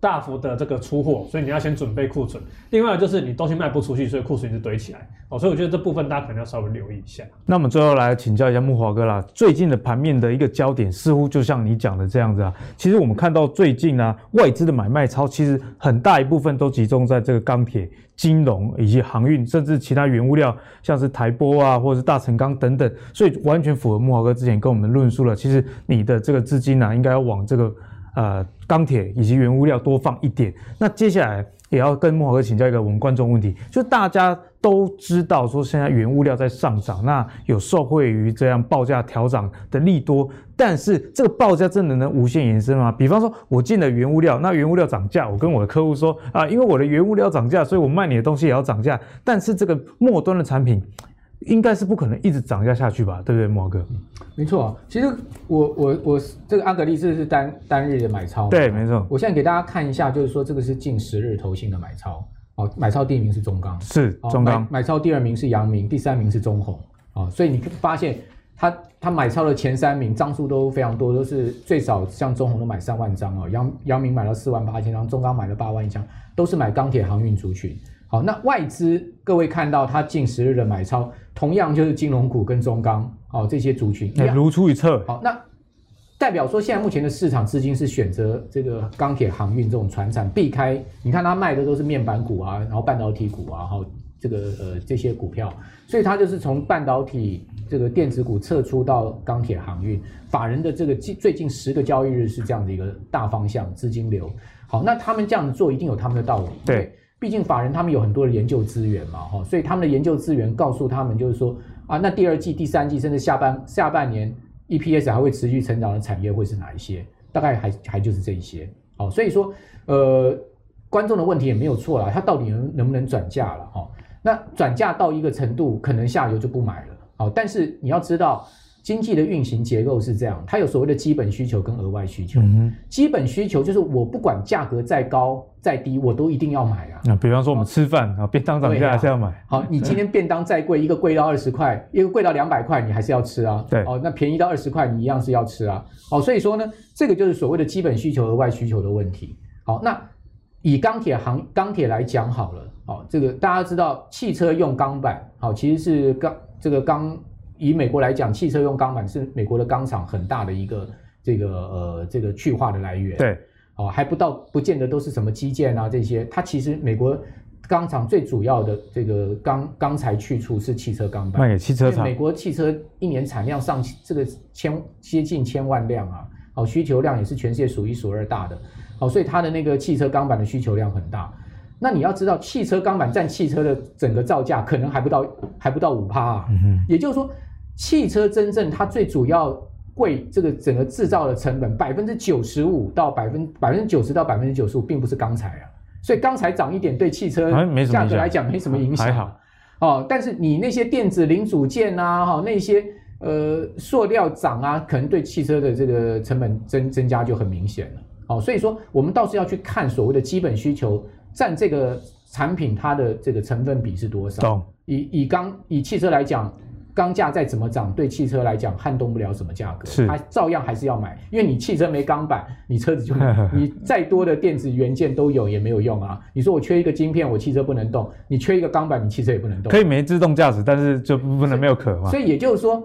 大幅的这个出货，所以你要先准备库存。另外就是你东西卖不出去，所以库存就堆起来哦。所以我觉得这部分大家可能要稍微留意一下。那我们最后来请教一下木华哥啦，最近的盘面的一个焦点似乎就像你讲的这样子啊。其实我们看到最近啊，外资的买卖超其实很大一部分都集中在这个钢铁、金融以及航运，甚至其他原物料，像是台玻啊，或者是大成钢等等。所以完全符合木华哥之前跟我们论述了，其实你的这个资金呢、啊，应该要往这个。呃，钢铁以及原物料多放一点。那接下来也要跟慕驊哥请教一个我们观众问题，就大家都知道说现在原物料在上涨，那有受惠于这样报价调涨的利多，但是这个报价真的能无限延伸吗？比方说我进了原物料，那原物料涨价，我跟我的客户说啊，因为我的原物料涨价，所以我卖你的东西也要涨价，但是这个末端的产品。应该是不可能一直涨价下去吧，对不对，慕驊哥？没错，其实我我我这个阿格利是是单单日的买超，对，没错。我现在给大家看一下，就是说这个是近十日投信的买超，哦，买超第一名是中钢，是中钢，买，买超第二名是阳明，第三名是中红，啊，所以你发现他他买超的前三名张数都非常多，都是最少像中红都买三万张哦，阳阳明买了四万八千张，中钢买了八万一张，都是买钢铁航运族群。好，那外资各位看到它近十日的买超，同样就是金融股跟中钢哦这些族群，如出一辙。好，那代表说现在目前的市场资金是选择这个钢铁航运这种船产，避开你看它卖的都是面板股啊，然后半导体股啊，哈，这个呃这些股票，所以它就是从半导体这个电子股撤出到钢铁航运。法人的这个近最近十个交易日是这样的一个大方向资金流。好，那他们这样子做一定有他们的道理。对。毕竟法人他们有很多的研究资源嘛，哈，所以他们的研究资源告诉他们，就是说啊，那第二季、第三季甚至下半下半年 EPS 还会持续成长的产业会是哪一些？大概还还就是这一些，好，所以说呃，观众的问题也没有错啦，他到底能能不能转价了？哈，那转价到一个程度，可能下游就不买了，好，但是你要知道。经济的运行结构是这样，它有所谓的基本需求跟额外需求。嗯、基本需求就是我不管价格再高再低，我都一定要买啊。那比方说我们吃饭啊，便当涨价还是要买。好，你今天便当再贵，一个贵到二十块，一个贵到两百块，你还是要吃啊。对。哦，那便宜到二十块，你一样是要吃啊。好，所以说呢，这个就是所谓的基本需求、额外需求的问题。好，那以钢铁行钢铁来讲好了。好，这个大家知道，汽车用钢板，好，其实是钢这个钢。以美国来讲，汽车用钢板是美国的钢厂很大的一个这个呃这个去化的来源。对，哦，还不到不见得都是什么基建啊这些，它其实美国钢厂最主要的这个钢钢材去处是汽车钢板。卖给汽车厂。美国汽车一年产量上这个千接近千万辆啊，哦，需求量也是全世界数一数二大的，哦，所以它的那个汽车钢板的需求量很大。那你要知道，汽车钢板占汽车的整个造价可能还不到还不到五趴啊，也就是说。汽车真正它最主要贵，这个整个制造的成本百分之九十五到百分百分之九十到百分之九十五，并不是钢材啊，所以钢材涨一点对汽车价格来讲没什么影响，还好哦。但是你那些电子零组件啊，哈那些呃塑料涨啊，可能对汽车的这个成本增增加就很明显了。哦，所以说我们倒是要去看所谓的基本需求占这个产品它的这个成分比是多少。懂。以以钢以汽车来讲。钢价再怎么涨，对汽车来讲撼动不了什么价格，它照样还是要买，因为你汽车没钢板，你车子就 [laughs] 你再多的电子元件都有也没有用啊。你说我缺一个晶片，我汽车不能动；你缺一个钢板，你汽车也不能动。可以没自动驾驶，但是就不能没有壳嘛。所以也就是说，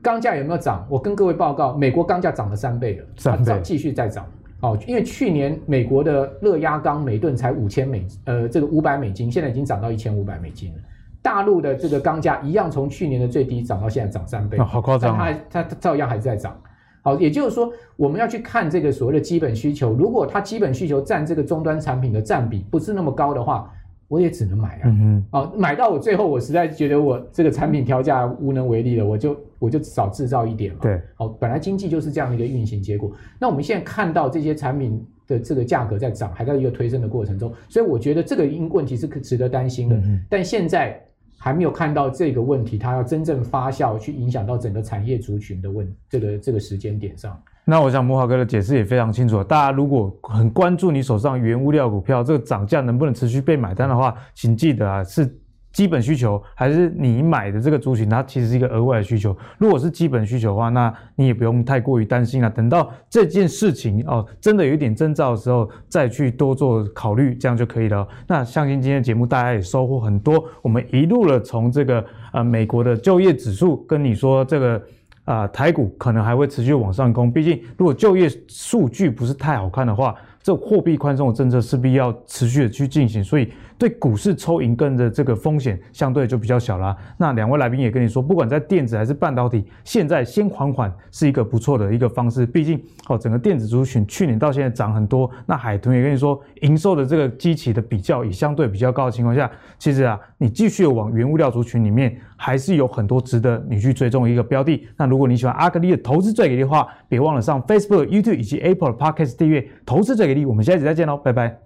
钢价有没有涨？我跟各位报告，美国钢价涨了三倍了，三倍继续再涨。哦，因为去年美国的热轧钢每吨才五千美，呃，这个五百美金，现在已经涨到一千五百美金了。大陆的这个钢价一样，从去年的最低涨到现在涨三倍，哦、好夸张、啊！它它照样还是在涨。好，也就是说，我们要去看这个所谓的基本需求，如果它基本需求占这个终端产品的占比不是那么高的话，我也只能买啊。哦，买到我最后，我实在觉得我这个产品调价无能为力了，我就我就少制造一点嘛。对。好，本来经济就是这样的一个运行结果。那我们现在看到这些产品的这个价格在涨，还在一个推升的过程中，所以我觉得这个因问题是可值得担心的。嗯。但现在。还没有看到这个问题，它要真正发酵，去影响到整个产业族群的问这个这个时间点上。那我想摩华哥的解释也非常清楚。大家如果很关注你手上原物料股票这个涨价能不能持续被买单的话，请记得啊是。基本需求还是你买的这个族群，它其实是一个额外的需求。如果是基本需求的话，那你也不用太过于担心了。等到这件事情哦真的有一点征兆的时候，再去多做考虑，这样就可以了。那相信今天的节目大家也收获很多。我们一路了从这个呃美国的就业指数跟你说这个啊、台股可能还会持续往上攻。毕竟如果就业数据不是太好看的话。这货币宽松的政策势必要持续的去进行，所以对股市抽银根的这个风险相对就比较小啦。那两位来宾也跟你说，不管在电子还是半导体，现在先缓缓是一个不错的一个方式。毕竟哦，整个电子族群去年到现在涨很多，那海豚也跟你说，营收的这个基期的比较也相对比较高的情况下，其实啊，你继续往原物料族群里面，还是有很多值得你去追踪一个标的。那如果你喜欢阿格力的投资最给力的话，别忘了上 Facebook、YouTube 以及 Apple Podcast 订阅投资最给力。我们下一集再见喽，拜拜。